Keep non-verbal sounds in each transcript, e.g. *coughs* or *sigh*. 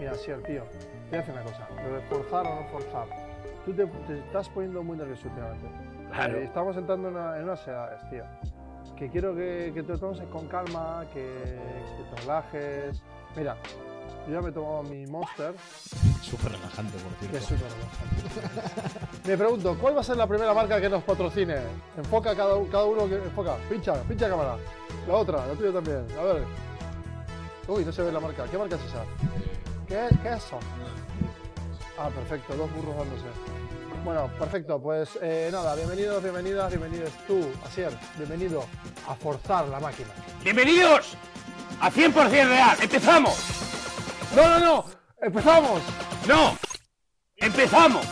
Mira, sí, el tío, te voy a decir una cosa. Lo de forzar o no forzar. Tú te, te estás poniendo muy nervioso últimamente. Claro. Eh, estamos entrando en, una- en unas edades, tío. Que quiero que, que te tomes con calma, que, que te relajes. Mira, yo ya me he tomado mi Monster, Súper relajante, por que es cierto. súper relajante. me pregunto, ¿cuál va a ser la primera marca que nos patrocine? Enfoca cada, cada uno que enfoca. Pincha, pincha cámara. La otra, la tuya también. A ver. Uy, no se ve la marca. ¿Qué marca es esa? ¿Qué, qué es eso? Ah, perfecto, dos burros dándose. Bueno, perfecto, pues eh, nada, bienvenidos, bienvenidas, bienvenidos tú, Asier, bienvenido a forzar la máquina. ¡Bienvenidos a 100% Real! ¡Empezamos! ¡No, no, no! ¡Empezamos! ¡No! ¡Empezamos!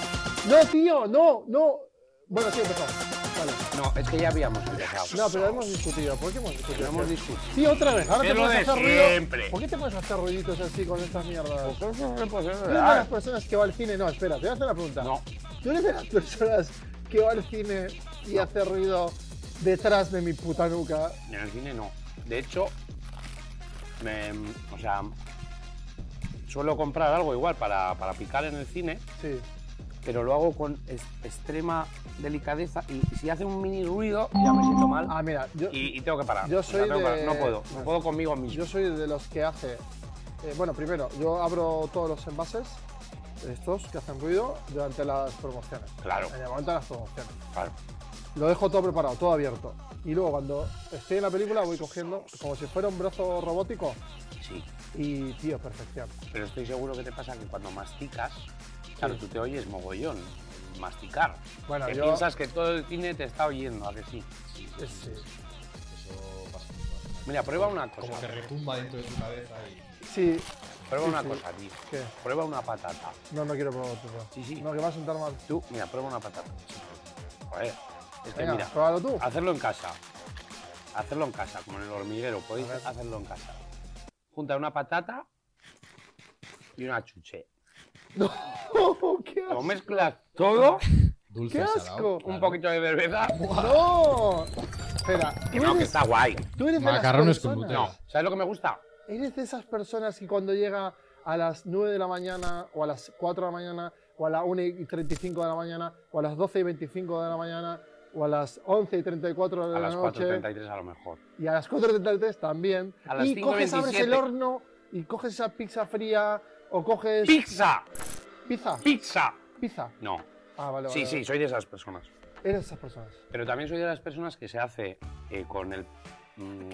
¡No, tío! ¡No, no! Bueno, sí, empezamos. Vale. No, es que ya habíamos empezado. No, pero hemos discutido. ¿Por qué hemos discutido? hemos discutido. Sí, otra vez. Ahora te lo pones a de hacer ruido. siempre. ¿Por qué te pones a hacer ruiditos así con estas mierdas? Pues eso no puede ser ¿Tú eres de las personas que va al cine? No, espera, te voy a hacer una pregunta. No. ¿Tú eres de las personas que va al cine y hace ruido detrás de mi puta nuca? En el cine no. De hecho, me- o sea, suelo comprar algo igual para, para picar en el cine, Sí. Pero lo hago con es- extrema delicadeza y si hace un mini ruido ya me siento mal Ah, mira, yo, y, y tengo que parar. yo O sea, soy tengo que parar. de- No puedo, no puedo conmigo mismo. yo soy de los que hace. eh, bueno, primero, yo abro todos los envases, estos que hacen ruido, durante las promociones. Claro, En el momento de las promociones. claro. Lo dejo todo preparado, todo abierto. Y luego, cuando estoy en la película, voy cogiendo como si fuera un brazo robótico. Sí, Y, tío, perfección. pero estoy seguro que te pasa que cuando masticas, claro, tú te oyes mogollón, masticar. Bueno, que yo- piensas que todo el cine te está oyendo, ¿a que sí? Es- sí. Eso pasa mucho. Mira, prueba una cosa. Como que retumba dentro de su cabeza y. Sí, Prueba Sí, una sí. cosa, tío. ¿qué? Prueba una patata. No, no quiero probar otro. Sí, sí. No, que va a sentar mal. Tú, mira, prueba una patata. Joder, es que Venga, mira, pruébalo tú. hacerlo en casa. Hacerlo en casa, como en el hormiguero. Podéis hacerlo en casa. Junta una patata y una chuche. No, *laughs* qué Lo asco. mezclas todo, Dulce ¡Qué salado, asco! claro. un poquito de cerveza. *laughs* No. Espera, Que no, que eres, está guay. tú eres de las Macarrones con. No, ¿sabes lo que me gusta? ¿Eres de esas personas que cuando llega a las 9 de la mañana o a las 4 de la mañana o a las 1 y 35 de la mañana o a las 12 y 25 de la mañana o a las 11 y 34 de A la las noche 4.33 a lo mejor. y a las 4.33 también A las y coges, abres el 5:27. horno y coges esa pizza fría o coges ¡Pizza! pizza, ¡Pizza! pizza. No. Ah, vale, Sí, vale, sí, soy de esas personas. Eres de esas personas. Pero también soy de las personas que se hace eh, con el mm,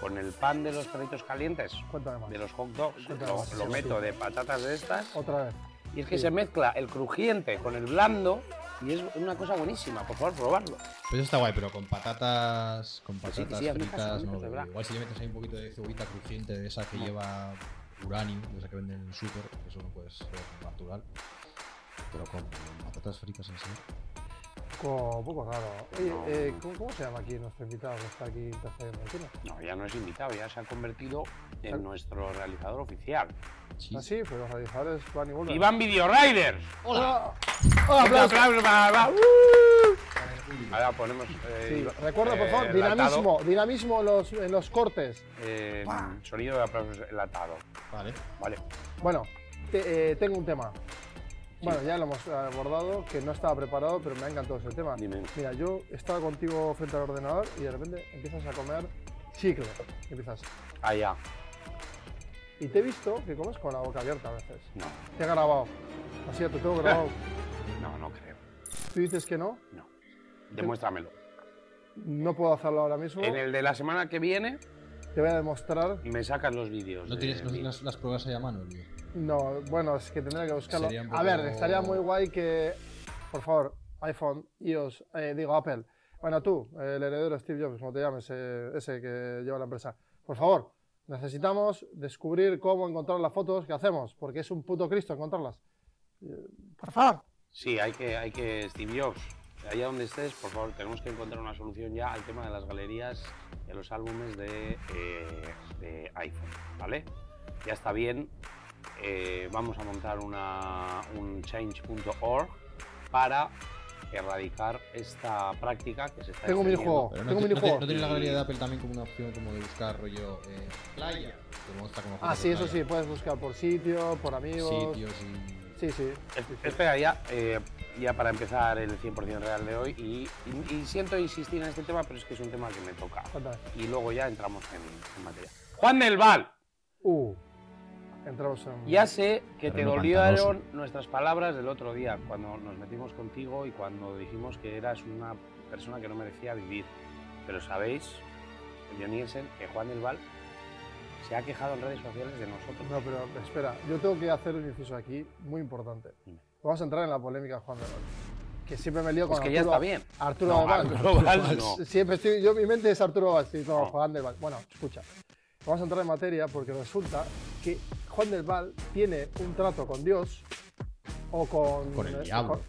con el pan de los perritos calientes, Cuéntame más. de los hot dogs, Cuéntame lo, más, lo sí, meto sí. de patatas de estas Otra vez. y es que Sí. se mezcla el crujiente con el blando y es una cosa buenísima, por favor, probarlo. Pues eso está guay, pero con patatas, con sí, patatas sí, fritas, no. de verdad. Igual si le metes ahí un poquito de cebollita crujiente de esa que lleva uranio, de esa que venden en el súper, eso no puede ser natural. Pero con patatas fritas así. Co- Un poco raro. Oye, No, eh. ¿cómo, cómo se llama aquí nuestro invitado que está aquí en? No, ya no es invitado, ya se ha convertido en nuestro realizador oficial. Sí. Ah, sí, pues los realizadores van y vuelven. Iván Video Riders. ¡Hola! ¡Hola, aplauso para Iván. Ahora ponemos eh, Sí, recuerda, por eh, favor, enlatado, dinamismo, dinamismo en los, en los cortes. eh, sonido de aplausos enlatado. Vale. Vale. Bueno, te- eh, tengo un tema. Bueno, ya lo hemos abordado, que no estaba preparado, pero me ha encantado ese tema. Dime. Mira, yo estaba contigo frente al ordenador y de repente empiezas a comer chicle. Empiezas. Allá. Y te he visto que comes con la boca abierta a veces. No, Te he grabado. Así te tengo grabado. *laughs* no, no creo. Tú dices que no. No. Demuéstramelo. No puedo hacerlo ahora mismo. En el de la semana que viene Te voy a demostrar. me sacas los vídeos. ¿No de tienes, las, las pruebas ahí a mano, Luis? No, bueno, es que tendría que buscarlo. Un A ver, poco- estaría muy guay que, por favor, iPhone, iOS, eh, digo Apple. Bueno, tú, el heredero Steve Jobs, como te llames, eh, ese que lleva la empresa. Por favor, necesitamos descubrir cómo encontrar las fotos que hacemos, porque es un puto Cristo encontrarlas. Eh, Por favor. Sí, hay que, hay que, Steve Jobs, allá donde estés, por favor, tenemos que encontrar una solución ya al tema de las galerías y a los álbumes de, eh, de iPhone, ¿vale? Ya está bien, eh, vamos a montar una, un change.org para erradicar esta práctica que se está Tengo un minijuego. No, Tengo un no, no tiene la galería de Apple también como una opción como de buscar rollo eh, playa. Muestra como Ah, sí, eso sí, playa, puedes buscar por sitio, por amigos. Sitios y. Sí, sí. Es- Espera, ya, eh, ya para empezar el 100% real de hoy, y, y- y siento insistir en este tema, pero es que es un tema que me toca. Y luego ya entramos en, en materia. Juan del Val, Uh. Entramos en. ya sé que te dolieron pantanoso. nuestras palabras del otro día, cuando nos metimos contigo y cuando dijimos que eras una persona que no merecía vivir. Pero sabéis, John Nielsen, que Juan del Val se ha quejado en redes sociales de nosotros. No, pero espera, yo tengo que hacer un inciso aquí muy importante. Vamos a entrar en la polémica, Juan de Val. Que siempre me lío con Es que ya Arturo- está bien. Arturo No, Val. Arturo Val no. Siempre estoy, yo mi mente es Arturo Val, sí, no, No. Juan del Val. Bueno, escucha. Vamos a entrar en materia porque resulta que Juan del Val tiene un trato con Dios o con. Con el eh, diablo. con-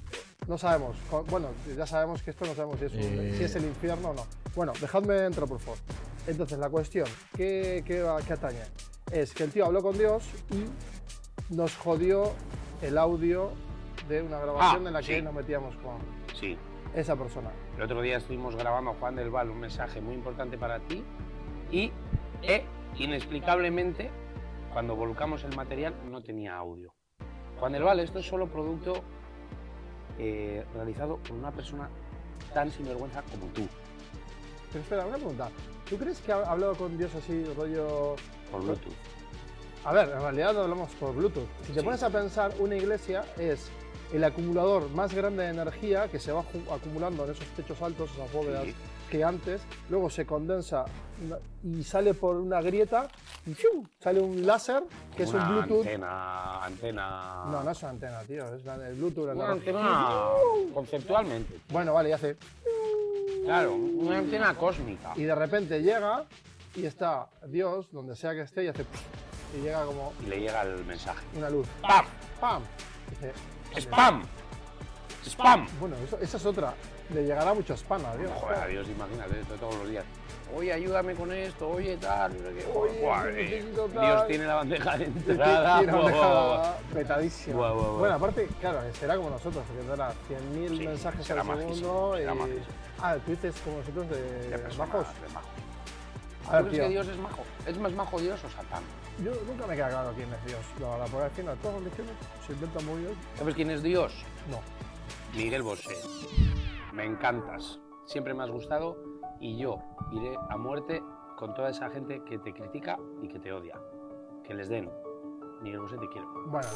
no sabemos. con- bueno, ya sabemos que esto no sabemos si es, un- Eh. si es el infierno o no. Bueno, dejadme entrar, por favor. Entonces, la cuestión que, que, que atañe es que el tío habló con Dios y nos jodió el audio de una grabación Ah, en la que sí. nos metíamos con Sí. esa persona. El otro día estuvimos grabando Juan del Val un mensaje muy importante para ti y e, inexplicablemente cuando volcamos el material no tenía audio. Juan del Val, esto es solo producto eh, realizado por una persona tan sinvergüenza como tú, Pero espera, una pregunta. ¿Tú crees que ha hablado con Dios así, rollo... por Bluetooth. A ver, en realidad hablamos por Bluetooth. Si te Sí. pones a pensar, una iglesia es el acumulador más grande de energía que se va acumulando en esos techos altos, esas bóvedas Sí. gigantes, luego se condensa y sale por una grieta y ¡fiu! sale un láser que es un Bluetooth. Antena, antena. No, no es una antena, tío, es la del Bluetooth. Una antena conceptualmente. Bueno, vale, y hace. Claro, una antena cósmica. Y de repente llega y está Dios, donde sea que esté, y hace. Y llega como Y le llega el mensaje. una luz. ¡Pam! ¡Pam! Dice, ¡Spam! ¡Spam! Bueno, eso- esa es otra. Le llegará mucho spam a Dios. Joder, adiós, imagínate esto todos los días. Oye, ayúdame con esto, oye, tal. Oye, eh, tal. Dios tiene la bandeja de *laughs* entrada. bandeja petadísima. Bueno, aparte, claro, será como nosotros, que tendrá 100.000 Sí, mensajes será al segundo. será y-. Ah, tú dices como nosotros de, De personas, bajos. de majo. A ¿Tú ver, crees tío, que Dios es majo? ¿Es más majo Dios o Satán? yo nunca me queda claro quién es Dios. La verdad, porque al final todas las religiones se inventan muy bien. ¿Sabes quién es Dios? No. Miguel Bosé. Me encantas. Siempre me has gustado y yo iré a muerte con toda esa gente que te critica y que te odia. Que les den. Miguel Bosé, te quiero. Bueno,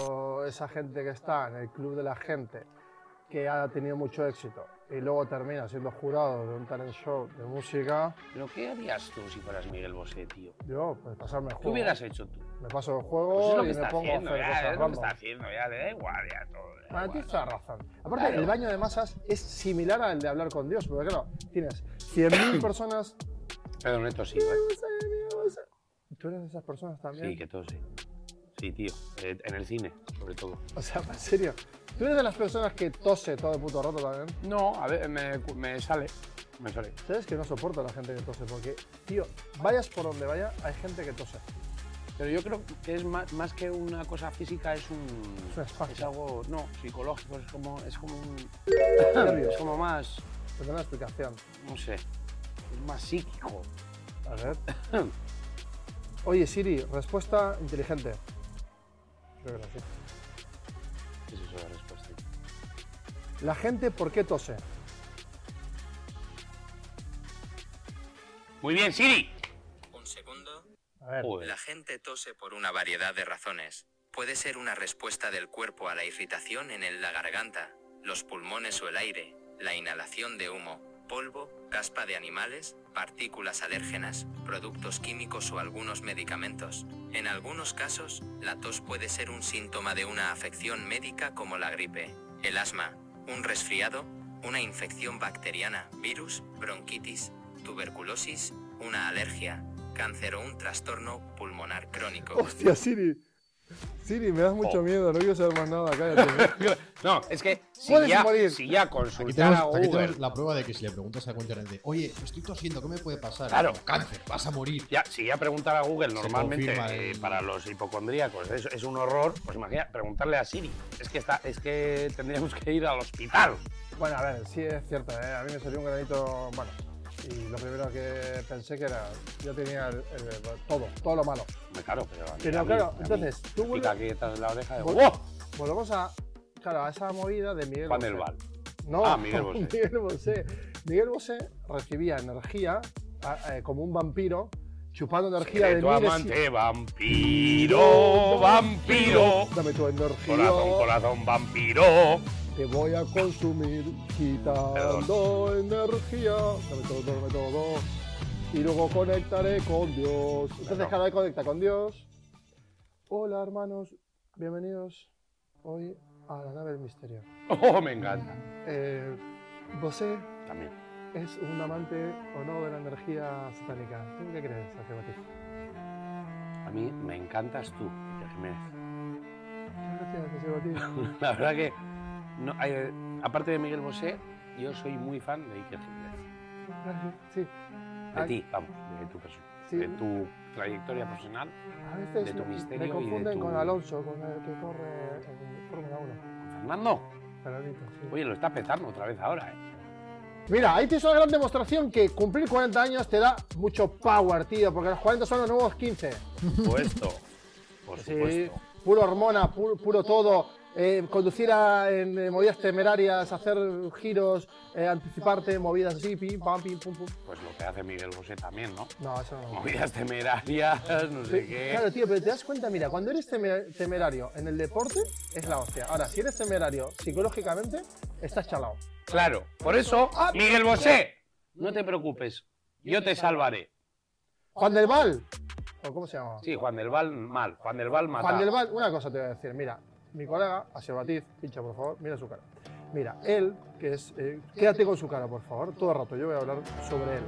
yo, esa gente que está en el club de la gente, que ha tenido mucho éxito y luego termina siendo jurado de un talent show de música, ¿Pero qué harías tú si fueras Miguel Bosé, tío? yo, pues pasarme el ¿Qué juego. hubieras hecho tú? Me paso el Pues juego es lo que y me pongo haciendo, a hacer ya, cosas es lo que está haciendo, ya, le da igual, ya todo. Bueno, igual. tienes toda razón. Aparte, Claro. el baño de masas es similar al de hablar con Dios, porque claro, tienes 100.000 *coughs* personas. Pero neto sí, ¿eh? ¿Tú eres de esas personas también? Sí, que todo sí. Sí, tío. Eh, en el cine, sobre todo. O sea, en serio. ¿Tú eres de las personas que tose todo el puto rato también? No, a ver, me, me sale. Me sale. ¿Sabes que no soporto a la gente que tose? Porque, tío, vayas por donde vaya, hay gente que tose. Pero yo creo que es más, más que una cosa física, es un. Es un espacio. Es algo. No, psicológico, es como. Es como un. *coughs* Es como más. Doy una explicación. No sé. Es más psíquico. A ver. *coughs* Oye, Siri, respuesta inteligente. Creo que era así. ¿Qué es eso de respuesta? La gente, ¿por qué tose? Muy bien, Siri. Un segundo. A ver. La gente tose por una variedad de razones. Puede ser una respuesta del cuerpo a la irritación en el- la garganta, los pulmones o el aire, la inhalación de humo, polvo, caspa de animales, partículas alérgenas, productos químicos o algunos medicamentos. En algunos casos, la tos puede ser un síntoma de una afección médica como la gripe, el asma, un resfriado, una infección bacteriana, virus, bronquitis, tuberculosis, una alergia, cáncer o un trastorno pulmonar crónico. Hostia, Siri. Siri, me das mucho Oh. miedo, no quiero saber más nada, cállate. *laughs* No, es que si Puedes ya, morir. si ya Aquí consultar tenemos, a aquí Google, tenemos la prueba de que si le preguntas a de, oye, estoy tosiendo, ¿qué me puede pasar? Claro. Como, Cáncer, vas a morir. ya, si ya preguntar a Google normalmente eh, el- para los hipocondríacos es, es un horror, pues imagina preguntarle a Siri. Es que está, es que tendríamos que ir al hospital. Bueno, a ver, sí es cierto, ¿eh? a mí me salió un granito, bueno, y lo primero que pensé que era, yo tenía el- el- todo, todo lo malo. Claro, pero. a mí- Pero a mí- claro, a entonces, tú vuelves- pica aquí detrás de la oreja de. Vol- ¡Oh! Volvemos a, claro, a esa movida de Miguel Juan Bosé. del Val. No, Ah, Miguel Bosé. *laughs* Miguel Bosé. Miguel Bosé recibía energía eh, como un vampiro, chupando energía Seré de tu y- amante, vampiro, vampiro. Dame tu energía, Corazón, corazón, vampiro. Te voy a consumir quitando energía. Dame todo, dame todo. Y luego conectaré con Dios. Entonces cada vez conecta con Dios. Hola hermanos, bienvenidos hoy a la nave del misterio. Oh, me encanta. Eh, Bosé También. es un amante o no de la energía satánica. ¿Tú qué crees, Ángel Batiz? A mí me encantas tú, Jiménez. Muchas gracias. *laughs* La verdad que, no, aparte de Miguel Bosé, yo soy muy fan de Iker Jiménez. Gracias, sí. De Ah, ti, vamos, de tu persona. Sí. De tu trayectoria profesional. A veces de tu me- misterio me y de confunden tu- con Alonso, con el que corre en Fórmula 1. Fernando, Fernandito, sí. oye, lo está petando otra vez ahora, ¿eh? Mira, ahí tienes una gran demostración que cumplir 40 años te da mucho power, tío, porque los 40 son los nuevos 15. Puesto. Por *laughs* Sí, supuesto. puro hormona, puro, puro todo. Eh, conducir a- en eh, movidas temerarias, hacer giros, eh, anticiparte, movidas así, pim, pam, pim, pum, pum. Pues lo que hace Miguel Bosé también, ¿no? No, eso no. Movidas temerarias, no sé Sí, qué. Claro, tío, pero te das cuenta, mira, cuando eres temer- temerario en el deporte, es la hostia. Ahora, si eres temerario psicológicamente, estás chalado. Claro, por eso, Miguel Bosé, no te preocupes, yo te salvaré. Juan del Val, ¿o cómo se llama? Sí, Juan del Val mal, Juan del Val mata. Juan del Val, una cosa te voy a decir, mira, mi colega, Asier Batiz, pincha por favor, mira su cara. Mira, él, que es, eh, quédate con su cara, por favor, todo el rato, yo voy a hablar sobre él.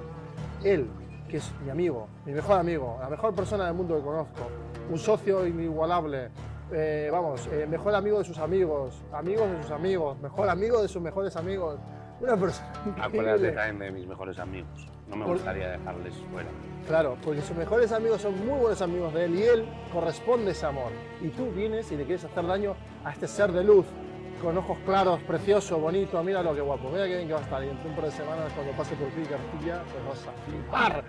Él, que es mi amigo, mi mejor amigo, la mejor persona del mundo que conozco, un socio inigualable, eh, vamos, eh, mejor amigo de sus amigos, amigos de sus amigos, mejor amigo de sus mejores amigos, una persona Acuérdate increíble. también de mis mejores amigos. No me Por- gustaría dejarles fuera. Claro, porque sus mejores amigos son muy buenos amigos de él y él corresponde ese amor. Y tú vienes y le quieres hacer daño a este ser de luz, con ojos claros, precioso, bonito, mira lo que guapo, mira qué bien que va a estar. Y en un par de semanas, cuando pase por ti, cartilla, pues vas a flipar.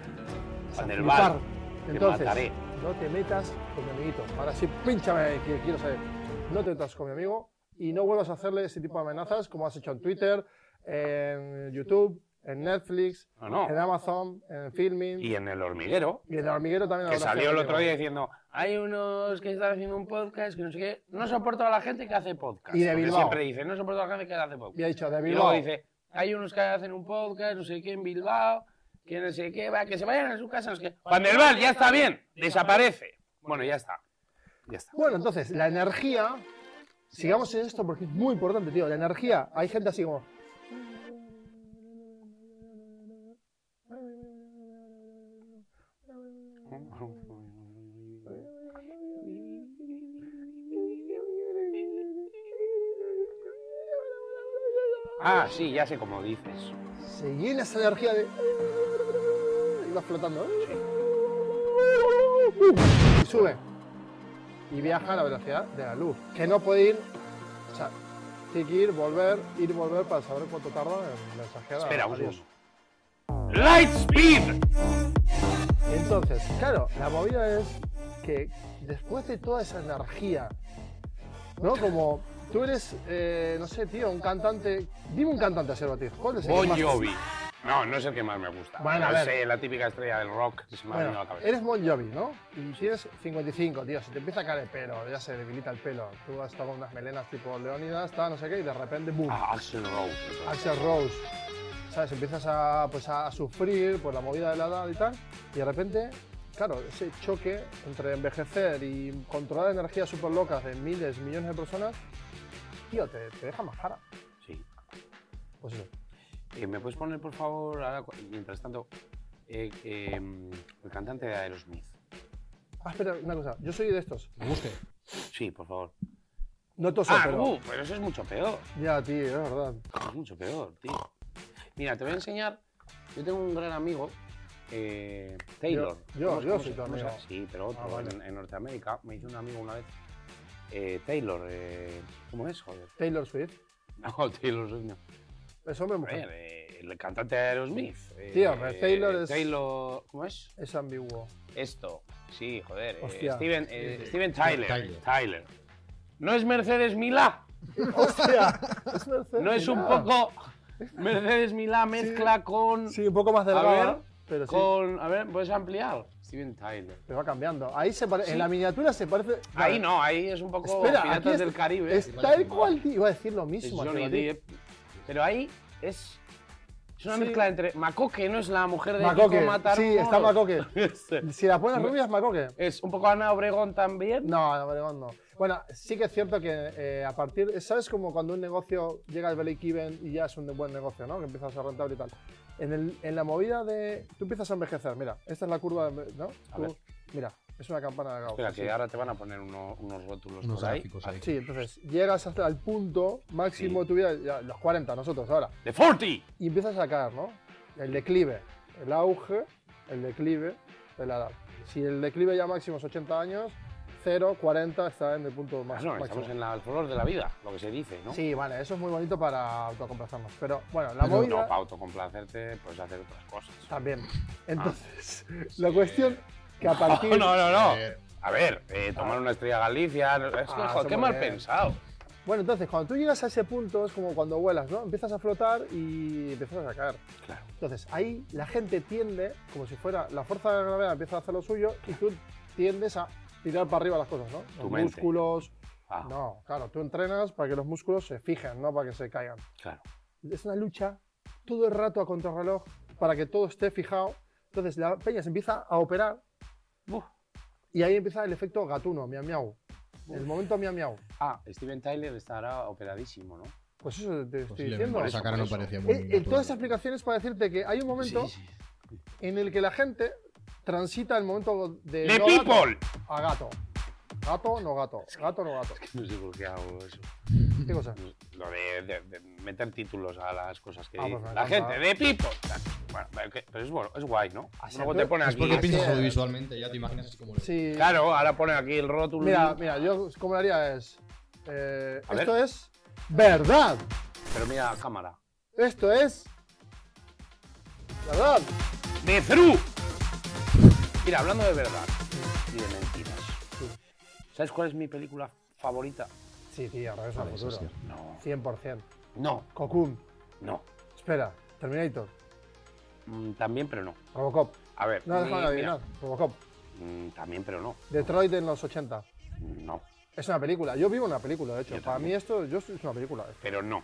Vas a flipar. Val, te Entonces, mataré. no te metas con mi amiguito. Ahora sí, pínchame, que quiero saber. No te metas con mi amigo y no vuelvas a hacerle ese tipo de amenazas como has hecho en Twitter, en YouTube, en Netflix, No, no. en Amazon, en Filming. Y en el hormiguero, Y el hormiguero también que salió el otro día diciendo, hay unos que están haciendo un podcast que no sé qué, no soporto a la gente que hace podcast. Y de Bilbao. siempre dice, no soporto a la gente que hace podcast. Y ha dicho, de Y Bilbao. luego dice, hay unos que hacen un podcast, no sé qué, en Bilbao, que no sé qué, va, que se vayan a su casa, no sé qué. Juan del Val, ya está bien, desaparece. Bueno, ya está. Ya está. Bueno, entonces, la energía. Sigamos en esto porque es muy importante, tío. La energía, hay gente así como. Ah, sí, ya sé cómo dices. Se llena esa energía de. Y va flotando. Y sube. Y viaja a la velocidad de la luz. Que no puede ir. O sea, tiene que ir, volver, ir y volver para saber cuánto tarda en mensajear Espera, a segundo. Lightspeed. Entonces, claro, la movida es que después de toda esa energía, ¿no? Como tú eres, eh, no sé, tío, un cantante. Dime un cantante, Ser Batiz. ¿Cuál es el que Bon más- Jovi. No, no es el que más me gusta. Bueno, a No ver. sé, la típica estrella del rock que se me ha venido a Bueno, la cabeza. eres Bon Jovi, ¿no? Y tienes 55, tío. Se te empieza a caer el pelo, ya se debilita el pelo. Tú has estado con unas melenas tipo Leónidas, tal, no sé qué, y de repente, ¡boom! Ah, Axel Rose. Axel Rose. ¿Sabes? Empiezas a, pues, a sufrir por la movida de la edad y tal. Y de repente, claro, ese choque entre envejecer y controlar energías súper locas de miles, millones de personas, tío, te, te deja más cara. Sí. Pues eso. Eh, ¿Me puedes poner, por favor, ahora, mientras tanto, eh, eh, el cantante de Aerosmith? Ah, espera, una cosa. Yo soy de estos. Me busque. Sí, por favor. No toso, Ah, pero. uh, pero eso es mucho peor. Ya, tío, es verdad. Es mucho peor, tío. Mira, te voy a enseñar. Yo tengo un gran amigo, eh, Taylor. Yo- yo- ¿Cómo- yo soy tu amigo. Sí, pero otro. Ah, vale. en, en Norteamérica me hizo un amigo una vez. Eh, Taylor, eh, ¿cómo es? Joder. Taylor Swift. *laughs* No, Taylor Swift no. Es hombre A mujer. eh, el cantante de Aerosmith. eh, Sí, hombre, Taylor es- Taylor, ¿cómo es? Es ambiguo. Esto. Sí, joder. eh, Hostia. Steven, eh, Steven Tyler. Tyler. Tyler. ¿No es Mercedes Milá? *laughs* ¡Hostia! Es Mercedes ¿No es un Milá. poco Mercedes Milá mezcla con... Sí, un poco más delgada. ver, pero sí. con... A ver, ¿puedes ampliar? Steven Tyler. Pero va cambiando. Ahí se pare- Sí. En la miniatura se parece. Ahí no, ahí es un poco Espera, Piratas aquí es- del Caribe. Es tal cual, tío. Iba a decir lo Es mismo. Johnny. Depp. Pero ahí es... Es una Sí. mezcla entre Macoque, ¿no? Es la mujer de Macoque. Kiko Matamoros. Sí, está Macoque. *laughs* Si la pones rubia es Macoque. Es un poco Ana Obregón también. No, no, Obregón no. Bueno, sí que es cierto que eh, a partir. ¿Sabes como cuando un negocio llega al break-even y ya es un buen negocio, ¿no? Que empieza a rentable y tal. En, el- en la movida de. Tú empiezas a envejecer, mira. Esta es la curva, de- ¿no? Tú- mira, es una campana de Gauss. Espera, que ahora te van a poner uno- unos rótulos Unos por ahí. ahí. Sí, entonces llegas hasta el punto máximo Sí. de tu vida, ya, los 40, nosotros ahora. ¡De 40! y empiezas a caer, ¿no? El declive, el auge, el declive de la edad. Si el declive ya máximo es 80 años, 0, 40 está en el punto más, Bueno, máximo. estamos en la, el flor de la vida, lo que se dice, ¿no? Sí, vale, eso es muy bonito para autocomplazarnos. Pero bueno, la Pero- movida No, para autocomplacerte puedes hacer otras cosas. también. Entonces, la cuestión que a *laughs* partir... No, no, no. Eh, A ver, eh, tomar una estrella Galicia. Es que, Ah, joder, qué mal bien. pensado. Bueno, entonces, cuando tú llegas a ese punto es como cuando vuelas, ¿no? Empiezas a flotar y empiezas a caer. Claro. Entonces, ahí la gente tiende, como si fuera la fuerza de la gravedad empieza a hacer lo suyo y tú tiendes a tirar para arriba las cosas, ¿no? Tu Los mente. músculos. Ah, No, claro, tú entrenas para que los músculos se fijen, no para que se caigan. claro. Es una lucha todo el rato a contrarreloj para que todo esté fijado. Entonces, la peña se empieza a operar Uf. y ahí empieza el efecto gatuno, miau miau. El momento miau miau. Ah, Steven Tyler estará operadísimo, ¿no? Pues eso te estoy diciendo. esa cara no parecía muy Eh, eh, natural. toda esta explicación es para decirte que hay un momento Sí, sí. en el que la gente transita el momento de ¡Le no people! gato a gato. Gato, no gato. Gato, no gato. No sé por qué hago eso. ¿Qué cosa? Lo de, de- de meter títulos a las cosas que Ah, pues la gente. ¡De people! Bueno, pero, que- es, bueno, es guay, ¿no? Así Luego es, te pone Es aquí. porque Así piensas es. audiovisualmente, ya te imaginas así como... Sí. Claro, ahora pone aquí el rótulo. Mira, mira, yo como lo haría es. eh, esto es verdad. Pero mira, cámara. Esto es. Verdad. ¡De True! Mira, hablando de verdad y de mentiras. ¿Sabes cuál es mi película favorita? Sí, tío, regreso al eso futuro. No. 100%. No, Cocoon. no. Espera. Terminator. Mm, también, pero no. Robocop. A ver. No, déjame adivinar. Robocop. mm, también, pero no. Detroit en los 80. No, Es una película. Yo vivo una película, de hecho. Yo Para también. mí esto yo, es una película. pero no.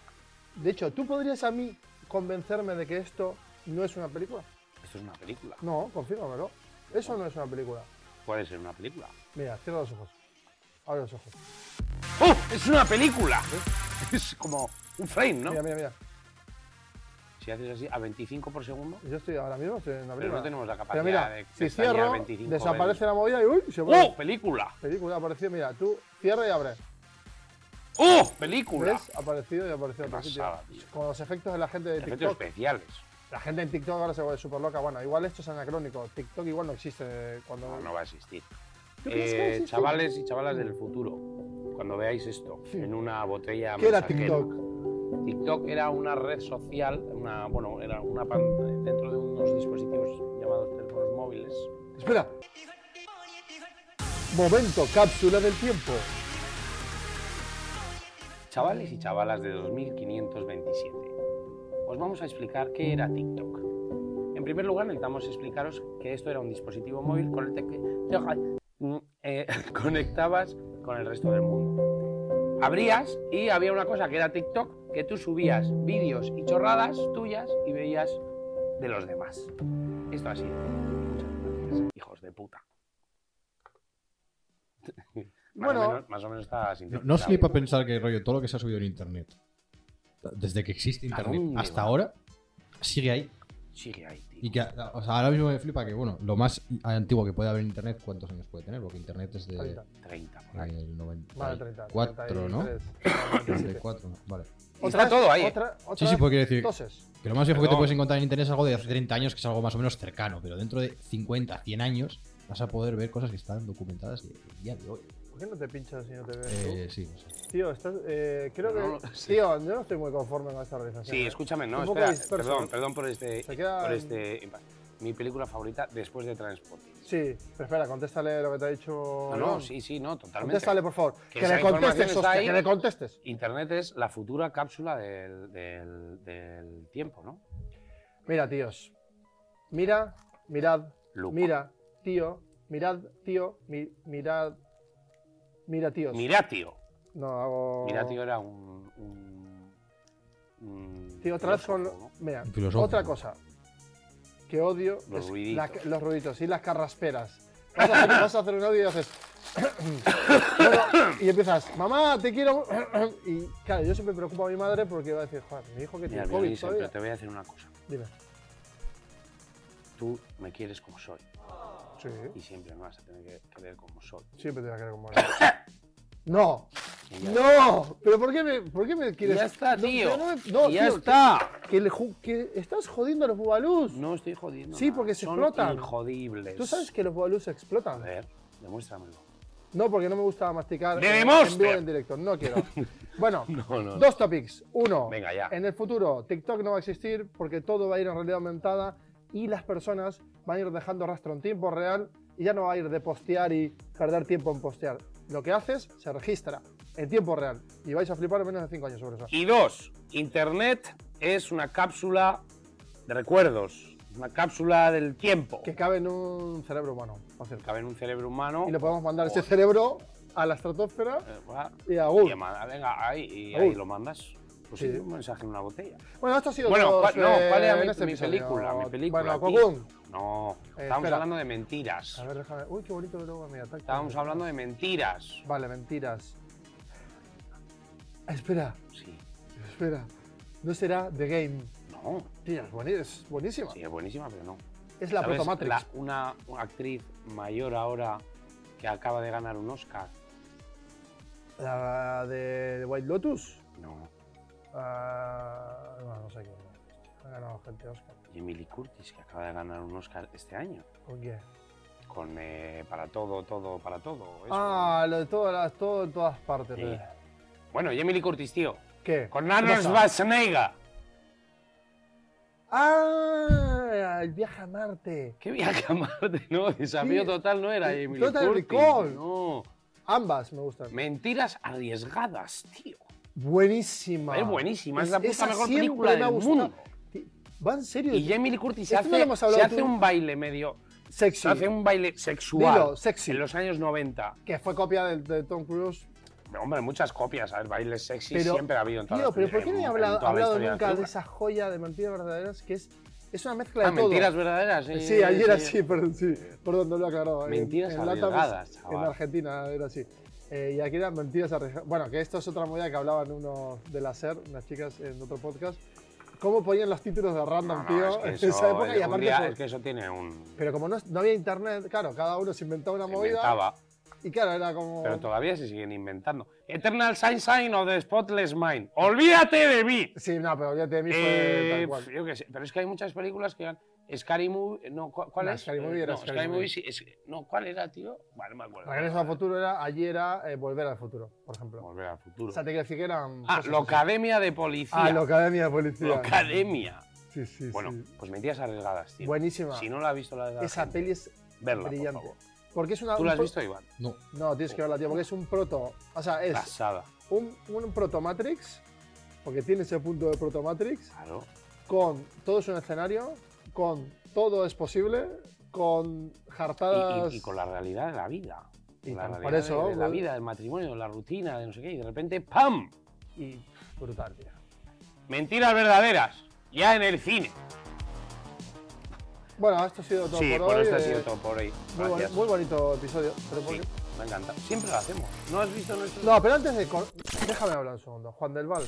De hecho, ¿tú podrías a mí convencerme de que esto no es una película? Esto es una película. No, confírmamelo. Eso no es una película. Puede ser una película. Mira, cierra los ojos. Abre los ojos. ¡Oh! ¡Es una película! Es como un frame, ¿no? Mira, mira, mira. Si haces así a 25 por segundo, Yo estoy ahora mismo estoy en una pero no tenemos la capacidad mira, de si cierro, 25 desaparece veces. la movida y uy, se vuelve. ¡Oh! ¡Película! Película ha aparecido. Mira, tú cierra y abre. ¡Oh! ¡Película! ¿Ves? Ha aparecido y ha aparecido Qué pasada, tío. Con los efectos de la gente de Efectos TikTok. especiales. La gente en TikTok ahora se vuelve súper loca. Bueno, igual esto es anacrónico. TikTok igual no existe cuando. No, no va a existir. ¿Tú crees que va a Eh, existir? chavales y chavalas del futuro, cuando veáis esto Sí. en una botella ¿Qué era TikTok? TikTok era una red social, una, bueno, era una dentro de unos dispositivos llamados teléfonos móviles. Espera. Momento, cápsula del tiempo. Chavales y chavalas de 2527, os vamos a explicar qué era TikTok. En primer lugar, necesitamos explicaros que esto era un dispositivo móvil con el que eh, *laughs* conectabas con el resto del mundo. Abrías y había una cosa que era TikTok, que tú subías vídeos y chorradas tuyas y veías de los demás. Esto ha sido. Muchas gracias, hijos de puta. *laughs* Más, Bueno. o menos, más o menos está No, sintetizado. flipa pensar que rollo, todo lo que se ha subido en internet, desde que existe ¿A internet hasta ahora, sigue ahí. Sigue ahí, tío. Y que o sea, ahora mismo me flipa que, bueno, lo más antiguo que puede haber en internet, ¿cuántos años puede tener? Porque internet es de 30. 30 por ahí. el Más de 30. 94, ¿no? 33, 97. 34, vale. Y está todo ahí. Otra, otra Sí, sí, puede decir Toses. que lo más viejo que te puedes encontrar en internet es algo de hace 30 años, que es algo más o menos cercano, pero dentro de 50, 100 años vas a poder ver cosas que están documentadas de- del día de hoy. ¿Por qué no te pinchas si no te ves Eh, tú? sí, no sé. Tío, estás, eh, creo que... No, sí. Tío, yo no estoy muy conforme con esta organización. Sí, ¿eh? escúchame, no, Un poco espera. disperso, Perdón, ¿no? perdón por este. Queda Por este mi película favorita después de Transporting. Sí, pero espera, contéstale lo que te ha dicho... No, no, sí, sí, no, totalmente. Contéstale, por favor. Que Que, le contestes, hostia, ahí. que le contestes. Internet es la futura cápsula del, del, del tiempo, ¿no? Mira, tíos. Mira, mirad, Luke. mira, tío, mirad, tío, mi- mirad, mira, tíos. Mira, tío. No, hago... Mira, tío, era un. un, un Tío, otra vez con... Mira, filósofo. otra cosa que odio Los es ruiditos. la- los ruiditos y las carrasperas. Vas a, hacer, vas a hacer un audio y haces... *coughs* Bueno, y empiezas, mamá, te quiero... *coughs* y claro, yo siempre preocupo a mi madre porque va a decir, joder, mi hijo que Mira, tiene COVID Dionisio, pero te voy a decir una cosa. Dime. Tú me quieres como soy Sí, y siempre me vas a tener que querer como soy. siempre te voy a querer como *coughs* No, Y ya no, pero ¿por qué me, por qué me quieres? Ya está, No, tío. no me- no, Y ya tío, está. Que, que le ju- que estás jodiendo a los bubalús. No estoy jodiendo. Sí, nada. porque se Son explotan. Injodibles. Tú sabes que los bubalús A explotan. ver, demuéstramelo. No, porque no me gusta masticar ¡De en, en vivo en directo. No quiero. *laughs* Bueno, No, no. dos topics. Uno, Venga, ya. en el futuro TikTok no va a existir porque todo va a ir en realidad aumentada y las personas van a ir dejando rastro en tiempo real y ya no va a ir de postear y perder tiempo en postear. Lo que haces se registra en tiempo real y vais a flipar en menos de 5 años sobre eso. Y dos, Internet es una cápsula de recuerdos, una cápsula del tiempo. Que cabe en un cerebro humano, por cierto. Cabe en un cerebro humano. Y le podemos mandar ese cerebro a la estratosfera Eh, y a y Google. manda- venga, ahí, y ahí lo mandas. Pues sí, un mensaje en una botella. Bueno, esto ha sido Bueno, todo, ¿cuál- no, eh, ¿cuál era en mi- este mi película? Mi película, Bueno. Cocoon. No, Eh, estábamos espera. hablando de mentiras. A ver, déjame. Uy, qué bonito que luego me ataca. Estábamos hablando de mentiras. Vale, mentiras. Espera, Sí. espera. No será The Game. No, Tío, es, buenísima. sí, es buenísima, pero no. Es la ¿Sabes? Proto Matrix. La- una, una actriz mayor ahora que acaba de ganar un Oscar. La de White Lotus. No. Ah, no, no sé quién es. Ha ganado gente Oscar. Y Emily Curtis, que acaba de ganar un Oscar este año. ¿Con qué? Con eh, Para todo, todo, para todo. eso. Ah, lo de todas las, todo en todas partes. Sí. eh. Bueno, y Emily Curtis, tío. ¿Qué? Con ¿Qué Arnold? Schwarzenegger. Ah, el viaje a Marte. ¿Qué viaje a Marte? No, desafío Sí. total no era Sí, Emily Total Curtis. Recall. No. Ambas me gustan. Mentiras arriesgadas, tío. Buenísima. Es buenísima, es la puta esa mejor película del mundo. Va en serio. Y Emily Curtis se Esto no hace, hablado se hace tú. un baile medio. Sexy. Se hace un baile sexual. Dilo, sexy. En los años 90. Que fue copia de, de Tom Cruise. Hombre, muchas copias, ¿sabes? Bailes sexy Pero, siempre ha habido en todas Tío, las pero ¿por qué en- no he en hablado, hablado nunca de esa joya de mentiras verdaderas que es, es una mezcla de Ah, todo? mentiras verdaderas. Sí, Sí, ayer era así, perdón, sí. Perdón, no lo he aclarado. En- Mentiras en, arriesgadas, En chaval. Argentina era así. Eh, y aquí eran mentiras arriesgadas. Bueno, que esto es otra movida que hablaban uno de la SER, unas chicas en otro podcast. ¿Cómo ponían los títulos de random, No, no, tío? es que *laughs* en eso, esa época y un aparte. día- fue- es que eso tiene un. Pero como no, no había internet, claro, cada uno se inventaba una movida. Inventaba, Y claro, era como. pero todavía se siguen inventando. Eternal Sunshine o The Spotless Mind. ¡Olvídate de mí! Sí, no, pero olvídate de mí fue Eh, tal cual. yo qué sé, pero es que hay muchas películas que eran Scary Movie, no, ¿cu- ¿cuál No, es? Scary Movie era no, Scary Scary Movie. Sí, es- no, ¿cuál era, tío? Vale, no me acuerdo. Regreso al futuro era, allí era eh, volver al futuro, por ejemplo. Volver al futuro. O sea, te quiero decir que eran. Ah. Academia de Policía. Ah, la Academia de Policía. La Academia. Sí, sí, Bueno, sí. pues mentiras arriesgadas, tío. Buenísima. Si no la ha visto la de la Esa gente, peli es verla, por brillante. favor. Porque es una. ¿Tú la has visto, Iván? No, No, tienes que verla, tío, porque es un proto. O sea, es Pasada. un, un proto Matrix, porque tiene ese punto de proto Matrix, Claro. con todo es un escenario, con todo es posible, con Y, jartadas. y- y con la realidad de la vida. Y la realidad por eso, de, de la pues- vida, del matrimonio, de la rutina, de no sé qué. Y de repente, ¡pam! y brutal, tío. Mentiras verdaderas. Ya en el cine. Bueno, esto ha sido todo Sí, por bueno, hoy. esto ha eh, sido todo por hoy. muy, muy bonito episodio. Pero ¿por Sí, me encanta. Siempre lo hacemos. ¿No has visto nuestro? No, pero antes de. Déjame hablar un segundo. Juan del Val.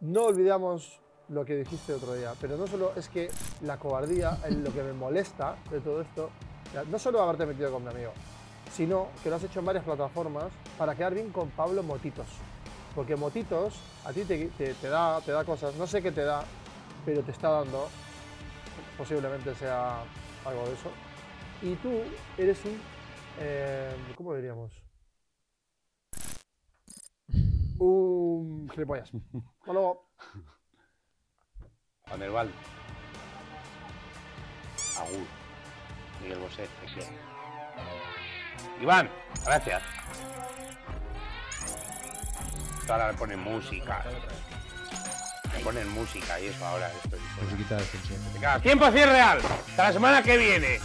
No olvidamos lo que dijiste otro día. Pero no solo es que la cobardía, es lo que me molesta de todo esto, no solo haberte metido con mi amigo, sino que lo has hecho en varias plataformas para quedar bien con Pablo Motitos. Porque Motitos a ti te, te- te da, te da cosas, no sé qué te da, pero te está dando, posiblemente sea algo de eso. Y tú eres un, eh, ¿cómo diríamos? Un gilipollas. *laughs* Hasta luego. Juan del Val. Agur. Miguel Bosé, quiero. Iván, gracias. Ahora le ponen música. Le ponen música y eso ahora. Esto, esto. Musiquita de tensión. Venga, tiempo cierre real. Hasta la semana que viene.